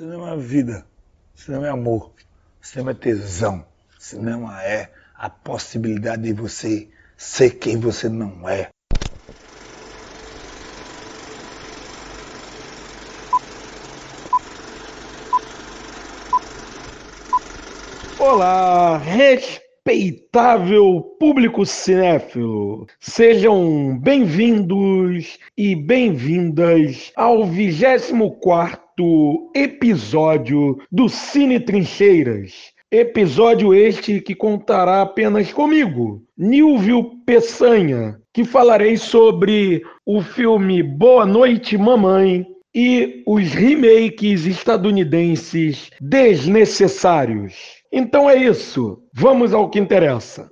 Cinema é vida, cinema é amor, cinema é tesão, cinema é a possibilidade de você ser quem você não é. Olá, respeitável público cinéfilo. Sejam bem-vindos e bem-vindas ao 24 episódio do Cine Trincheiras. Episódio este que contará apenas comigo, Nilvio Peçanha, que falarei sobre o filme Boa Noite Mamãe e os remakes estadunidenses desnecessários. Então é isso, vamos ao que interessa.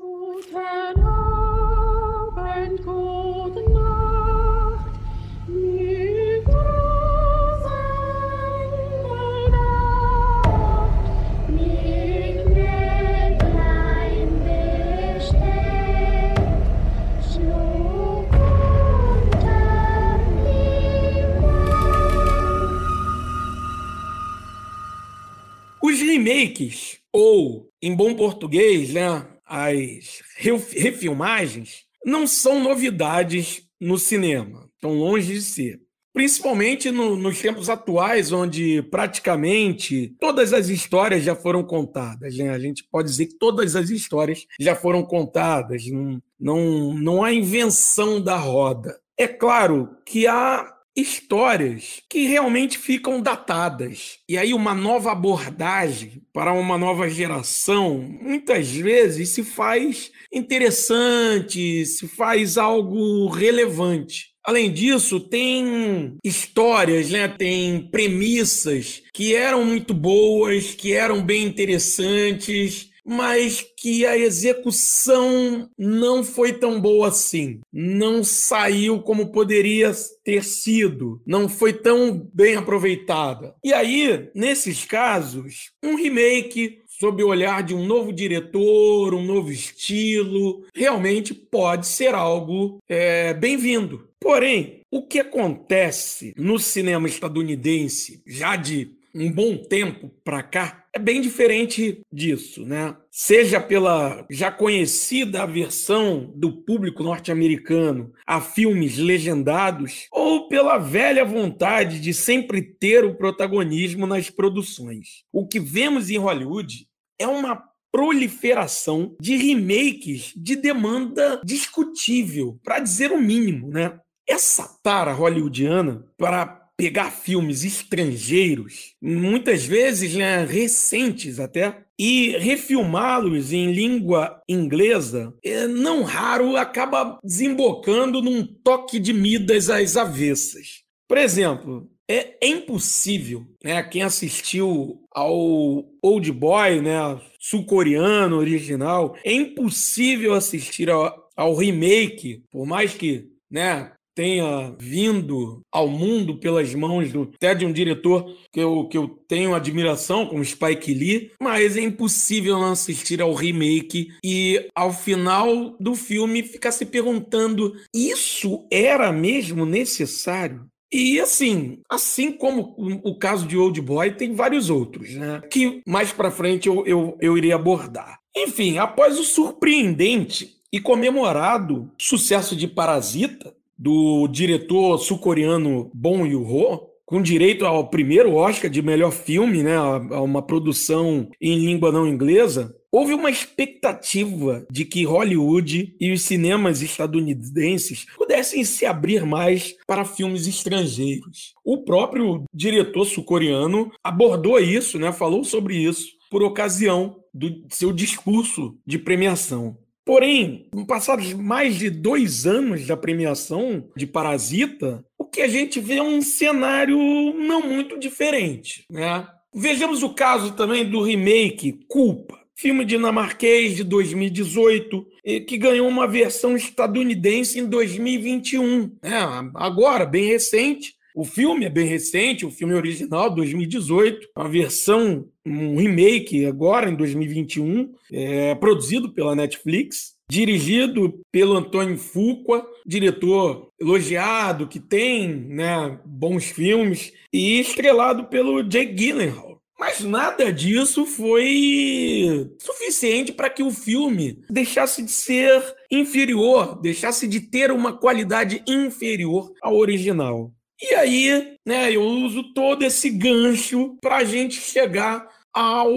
Os remakes, ou em bom português, né, as refilmagens, não são novidades no cinema, estão longe de ser. Principalmente no, nos tempos atuais, onde praticamente todas as histórias já foram contadas. Né? A gente pode dizer que todas as histórias já foram contadas, não, não, não há invenção da roda. É claro que há histórias que realmente ficam datadas. E aí, uma nova abordagem para uma nova geração muitas vezes se faz interessante, se faz algo relevante. Além disso, tem histórias, né? tem premissas que eram muito boas, que eram bem interessantes, mas que a execução não foi tão boa assim. Não saiu como poderia ter sido, não foi tão bem aproveitada. E aí, nesses casos, um remake sob o olhar de um novo diretor, um novo estilo, realmente pode ser algo é, bem-vindo. Porém, o que acontece no cinema estadunidense já de um bom tempo para cá é bem diferente disso, né? Seja pela já conhecida aversão do público norte-americano a filmes legendados, ou pela velha vontade de sempre ter o protagonismo nas produções. O que vemos em Hollywood é uma proliferação de remakes de demanda discutível, para dizer o mínimo, né? Essa tara hollywoodiana para pegar filmes estrangeiros, muitas vezes né, recentes até, e refilmá-los em língua inglesa, é, não raro acaba desembocando num toque de Midas às avessas. Por exemplo, é, é impossível, né? Quem assistiu ao Old Boy, né, sul-coreano original, é impossível assistir ao, ao remake, por mais que né, tenha vindo ao mundo pelas mãos do, até de um diretor que eu, que eu tenho admiração, como Spike Lee, mas é impossível não assistir ao remake e ao final do filme ficar se perguntando: isso era mesmo necessário? E assim, assim como o caso de Old Boy, tem vários outros, né? Que mais para frente eu, eu, eu irei abordar. Enfim, após o surpreendente e comemorado sucesso de Parasita, do diretor sul-coreano Bong Joon-ho, com direito ao primeiro Oscar de melhor filme, né, a uma produção em língua não inglesa, houve uma expectativa de que Hollywood e os cinemas estadunidenses pudessem se abrir mais para filmes estrangeiros. O próprio diretor sul-coreano abordou isso, né, falou sobre isso por ocasião do seu discurso de premiação. Porém, passados mais de dois anos da premiação de Parasita, o que a gente vê é um cenário não muito diferente. Né? Vejamos o caso também do remake Culpa, filme dinamarquês de 2018, que ganhou uma versão estadunidense em 2021. É, né? agora, bem recente, o filme é bem recente, o filme original, 2018, uma versão, um remake agora em 2021, é, produzido pela Netflix. dirigido pelo Antônio Fuqua, diretor elogiado, que tem né, bons filmes, e estrelado pelo Jake Gyllenhaal. Mas nada disso foi suficiente para que o filme deixasse de ser inferior, deixasse de ter uma qualidade inferior ao original. E aí, né, eu uso todo esse gancho para a gente chegar ao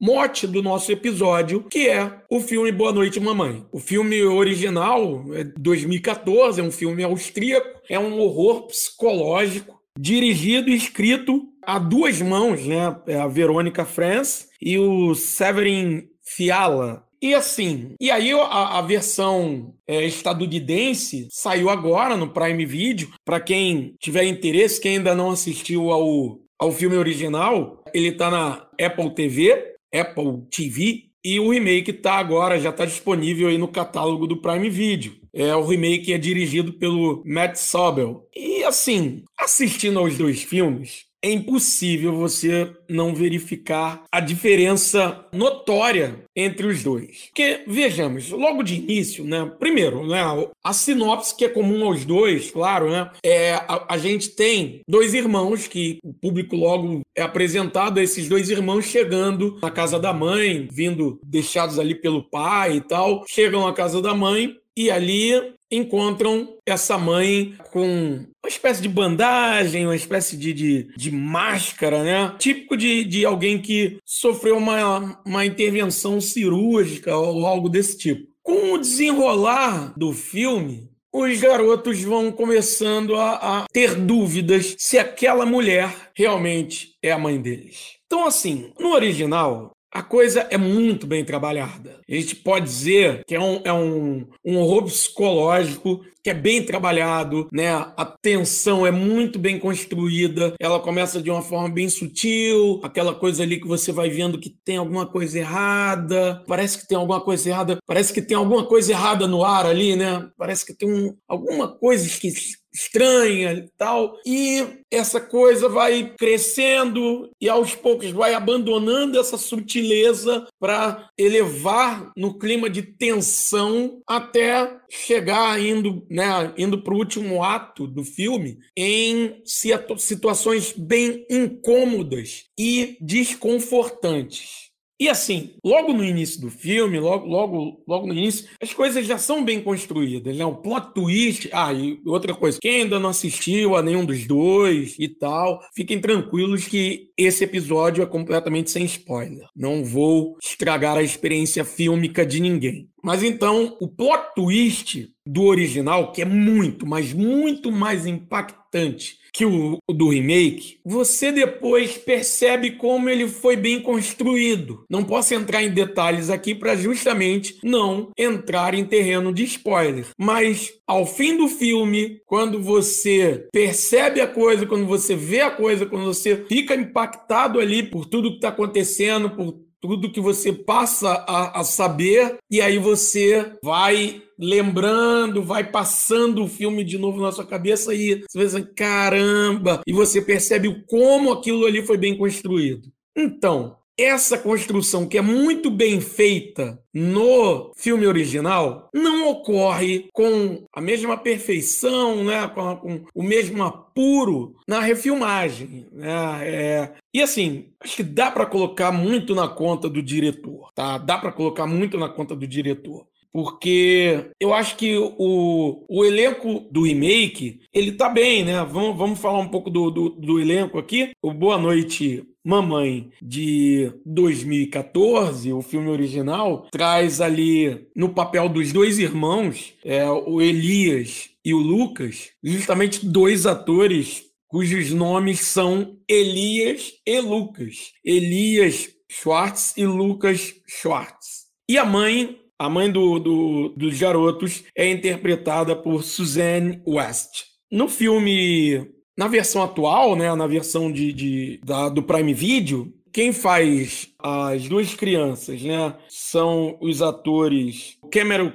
mote do nosso episódio, que é o filme Boa Noite Mamãe. O filme original é 2014, é um filme austríaco, é um horror psicológico, dirigido e escrito a duas mãos, né? É a Verônica France e o Severin Fiala. E assim, e aí a, a versão é, estadunidense saiu agora no Prime Video. Para quem tiver interesse, quem ainda não assistiu ao, ao filme original, ele está na Apple TV Apple TV. E o remake está agora, já está disponível aí no catálogo do Prime Video. É, o remake é dirigido pelo Matt Sobel. E assim, assistindo aos dois filmes, é impossível você não verificar a diferença notória entre os dois. Porque, vejamos, logo de início, né? Primeiro, né? A sinopse que é comum aos dois, claro, né? É, a, a gente tem dois irmãos que o público logo é apresentado esses dois irmãos chegando na casa da mãe, vindo deixados ali pelo pai e tal. Chegam à casa da mãe e ali encontram essa mãe com uma espécie de bandagem, uma espécie de, de, de máscara, né? Típico de, de alguém que sofreu uma, uma intervenção cirúrgica ou algo desse tipo. Com o desenrolar do filme, os garotos vão começando a, a ter dúvidas se aquela mulher realmente é a mãe deles. Então, assim, no original, a coisa é muito bem trabalhada. A gente pode dizer que é um, é um, um horror psicológico que é bem trabalhado, né? A tensão é muito bem construída, ela começa de uma forma bem sutil, aquela coisa ali que você vai vendo que tem alguma coisa errada, parece que tem alguma coisa errada, parece que tem alguma coisa errada no ar ali, né? Parece que tem um, alguma coisa esquisita estranha e tal. E essa coisa vai crescendo e aos poucos vai abandonando essa sutileza para elevar no clima de tensão até chegar indo, né, indo para o último ato do filme em situações bem incômodas e desconfortantes. E assim, logo no início do filme, logo, logo, logo no início, as coisas já são bem construídas, né? O plot twist. Ah, e outra coisa, quem ainda não assistiu a nenhum dos dois e tal, fiquem tranquilos que esse episódio é completamente sem spoiler. Não vou estragar a experiência fílmica de ninguém. Mas então, o plot twist do original, que é muito, mas muito mais impactante que o, do remake, você depois percebe como ele foi bem construído. Não posso entrar em detalhes aqui para justamente não entrar em terreno de spoiler. Mas ao fim do filme, quando você percebe a coisa, quando você vê a coisa, quando você fica impactado ali por tudo que está acontecendo, por tudo que você passa a, a, saber, e aí você vai lembrando, vai passando o filme de novo na sua cabeça e você pensa, caramba, e você percebe como aquilo ali foi bem construído. Então, essa construção que é muito bem feita no filme original não ocorre com a mesma perfeição, né, com, com o mesmo apuro na refilmagem. Né? É... E assim, acho que dá para colocar muito na conta do diretor, tá? Dá para colocar muito na conta do diretor porque eu acho que o, o elenco do remake, ele tá bem, né? Vamos, vamos falar um pouco do, do, do elenco aqui. O Boa Noite Mamãe de 2014, o filme original, traz ali no papel dos dois irmãos, é, o Elias e o Lucas, justamente dois atores cujos nomes são Elias e Lucas. Elias Schwartz e Lucas Schwartz. E a mãe a mãe do, do, dos garotos é interpretada por Suzanne West. No filme, na versão atual, né, na versão de, de da, do Prime Video, quem faz as duas crianças né, são os atores Cameron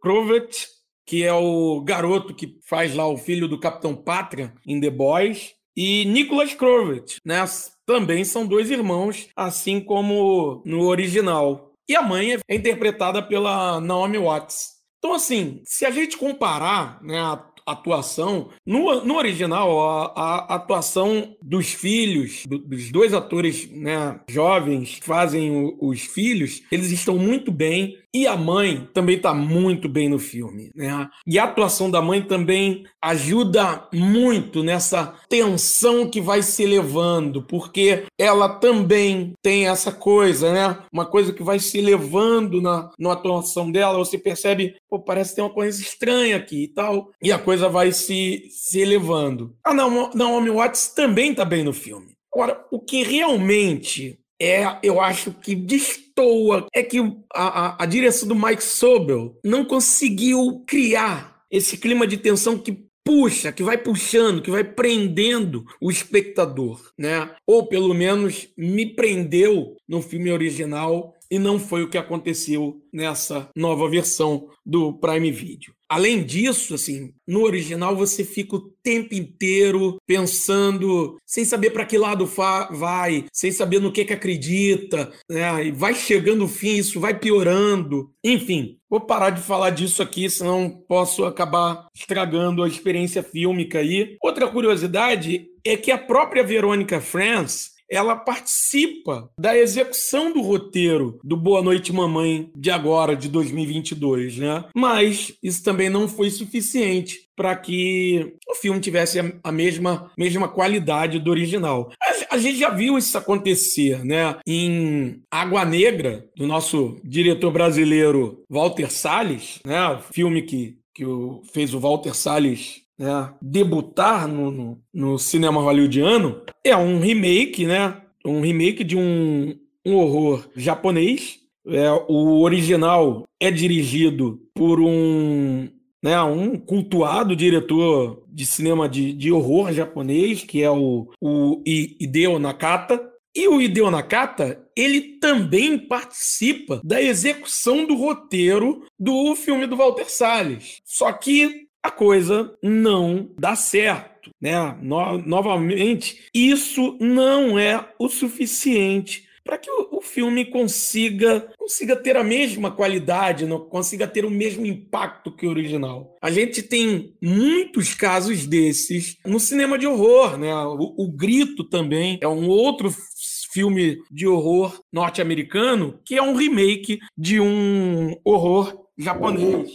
Crovet, que é o garoto que faz lá o filho do Capitão Pátria em The Boys, e Nicholas Crovet, né? Também são dois irmãos, assim como no original. E a mãe é interpretada pela Naomi Watts. Então, assim, se a gente comparar né, a atuação. No, no original, a, a atuação dos filhos, do, dos dois atores né, jovens que fazem o, os filhos, eles estão muito bem. E a mãe também está muito bem no filme, né? E a atuação da mãe também ajuda muito nessa tensão que vai se elevando, porque ela também tem essa coisa, né? Uma coisa que vai se elevando na, na atuação dela, você percebe, pô, parece ter uma coisa estranha aqui e tal, e a coisa vai se, se elevando. A Naomi Watts também está bem no filme. Agora, o que realmente é, eu acho que destoa é que a, a, a direção do Mike Sobel não conseguiu criar esse clima de tensão que puxa, que vai puxando, que vai prendendo o espectador, né? Ou pelo menos me prendeu no filme original e não foi o que aconteceu nessa nova versão do Prime Video. Além disso, assim, no original você fica o tempo inteiro pensando, sem saber para que lado vai, sem saber no que, que acredita, né? E vai chegando o fim, isso vai piorando. Enfim, vou parar de falar disso aqui, senão posso acabar estragando a experiência fílmica aí. Outra curiosidade é que a própria Verônica France ela participa da execução do roteiro do Boa Noite Mamãe de agora, de 2022, né? Mas isso também não foi suficiente para que o filme tivesse a mesma, mesma qualidade do original. A, a, gente já viu isso acontecer, né? Em Água Negra, do nosso diretor brasileiro Walter Salles, né? O filme que, que o, fez o Walter Salles né, debutar no, no, no, cinema hollywoodiano é um remake, né? Um remake de um, um horror japonês. É, o original é dirigido por um, né, um cultuado diretor de cinema de, de horror japonês, que é o, o Hideo Nakata. E o Hideo Nakata, ele também participa da execução do roteiro do filme do Walter Salles. Só que a coisa não dá certo. Né? No, novamente, isso não é o suficiente para que o, o, filme consiga, consiga ter a mesma qualidade, não consiga ter o mesmo impacto que o original. A gente tem muitos casos desses no cinema de horror, né? O, o Grito também é um outro filme de horror norte-americano que é um remake de um horror japonês.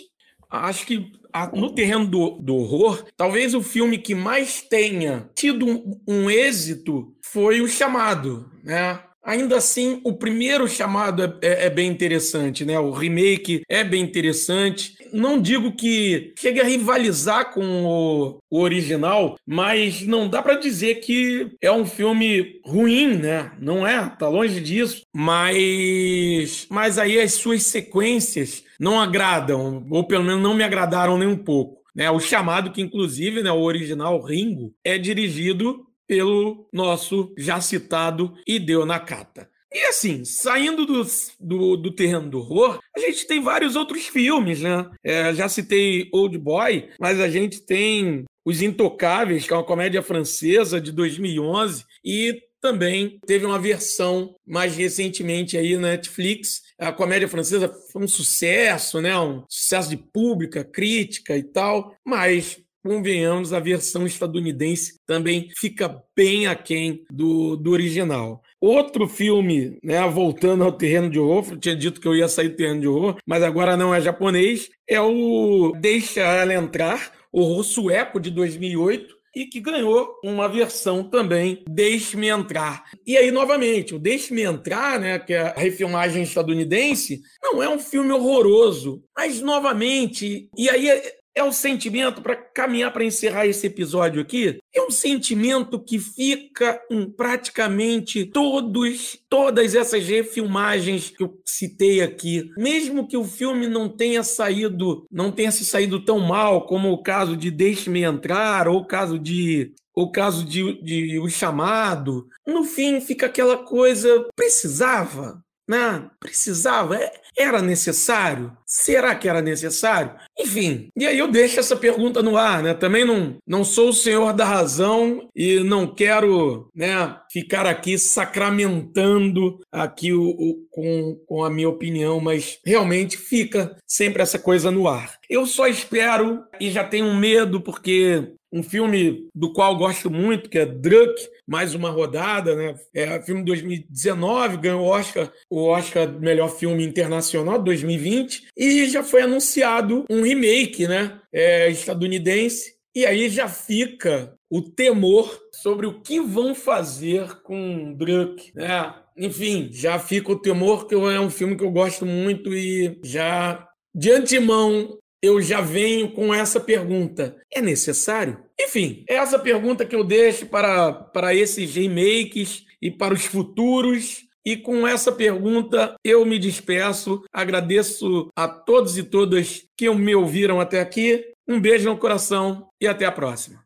Acho que no terreno do, do, horror, talvez o filme que mais tenha tido um, um êxito foi o chamado, né? Ainda assim, o primeiro chamado é, é, é, bem interessante, né? O remake é bem interessante. Não digo que chegue a rivalizar com o, o original, mas não dá para dizer que é um filme ruim, né? Não é, tá longe disso. Mas, mas aí as suas sequências não agradam, ou pelo menos não me agradaram nem um pouco. Né, o chamado, que inclusive né, o original Ringo, é dirigido pelo nosso já citado Hideo Nakata. E assim, saindo do, do, do, terreno do horror, a gente tem vários outros filmes, né? É, já citei Old Boy, mas a gente tem Os Intocáveis, que é uma comédia francesa de 2011, e também teve uma versão mais recentemente aí na Netflix. A comédia francesa foi um sucesso, né? Um sucesso de pública, crítica e tal, mas convenhamos, a versão estadunidense também fica bem aquém do, do original. Outro filme, né, voltando ao terreno de horror, eu tinha dito que eu ia sair do terreno de horror, mas agora não é japonês, é o Deixa Ela Entrar, horror sueco de 2008, e que ganhou uma versão também Deixe-me Entrar. E aí, novamente, o Deixe-me Entrar, né, que é a refilmagem estadunidense, não é um filme horroroso, mas, novamente, e aí é um sentimento, para caminhar para encerrar esse episódio aqui, é um sentimento que fica em praticamente todos, todas essas refilmagens que eu citei aqui. Mesmo que o filme não tenha saído, não tenha se saído tão mal como o caso de Deixe-me Entrar, ou o caso de o caso de, de O Chamado, no fim fica aquela coisa, precisava? Né? Precisava? É, era necessário? Será que era necessário? Enfim, e aí eu deixo essa pergunta no ar, né? Também não, não sou o senhor da razão e não quero né, ficar aqui sacramentando aqui o, o, com, com a minha opinião, mas realmente fica sempre essa coisa no ar. Eu só espero e já tenho medo porque um filme do qual gosto muito, que é Druck, mais uma rodada, né? É filme de 2019, ganhou o Oscar, o Oscar melhor filme internacional de 2020 e já foi anunciado um remake, né? É, estadunidense. E aí já fica o temor sobre o que vão fazer com Druck, né? Enfim, já fica o temor que é um filme que eu gosto muito e já de antemão eu já venho com essa pergunta: é necessário? Enfim, é essa pergunta que eu deixo para, para esses remakes e para os futuros. E com essa pergunta eu me despeço. Agradeço a todos e todas que me ouviram até aqui. Um beijo no coração e até a próxima.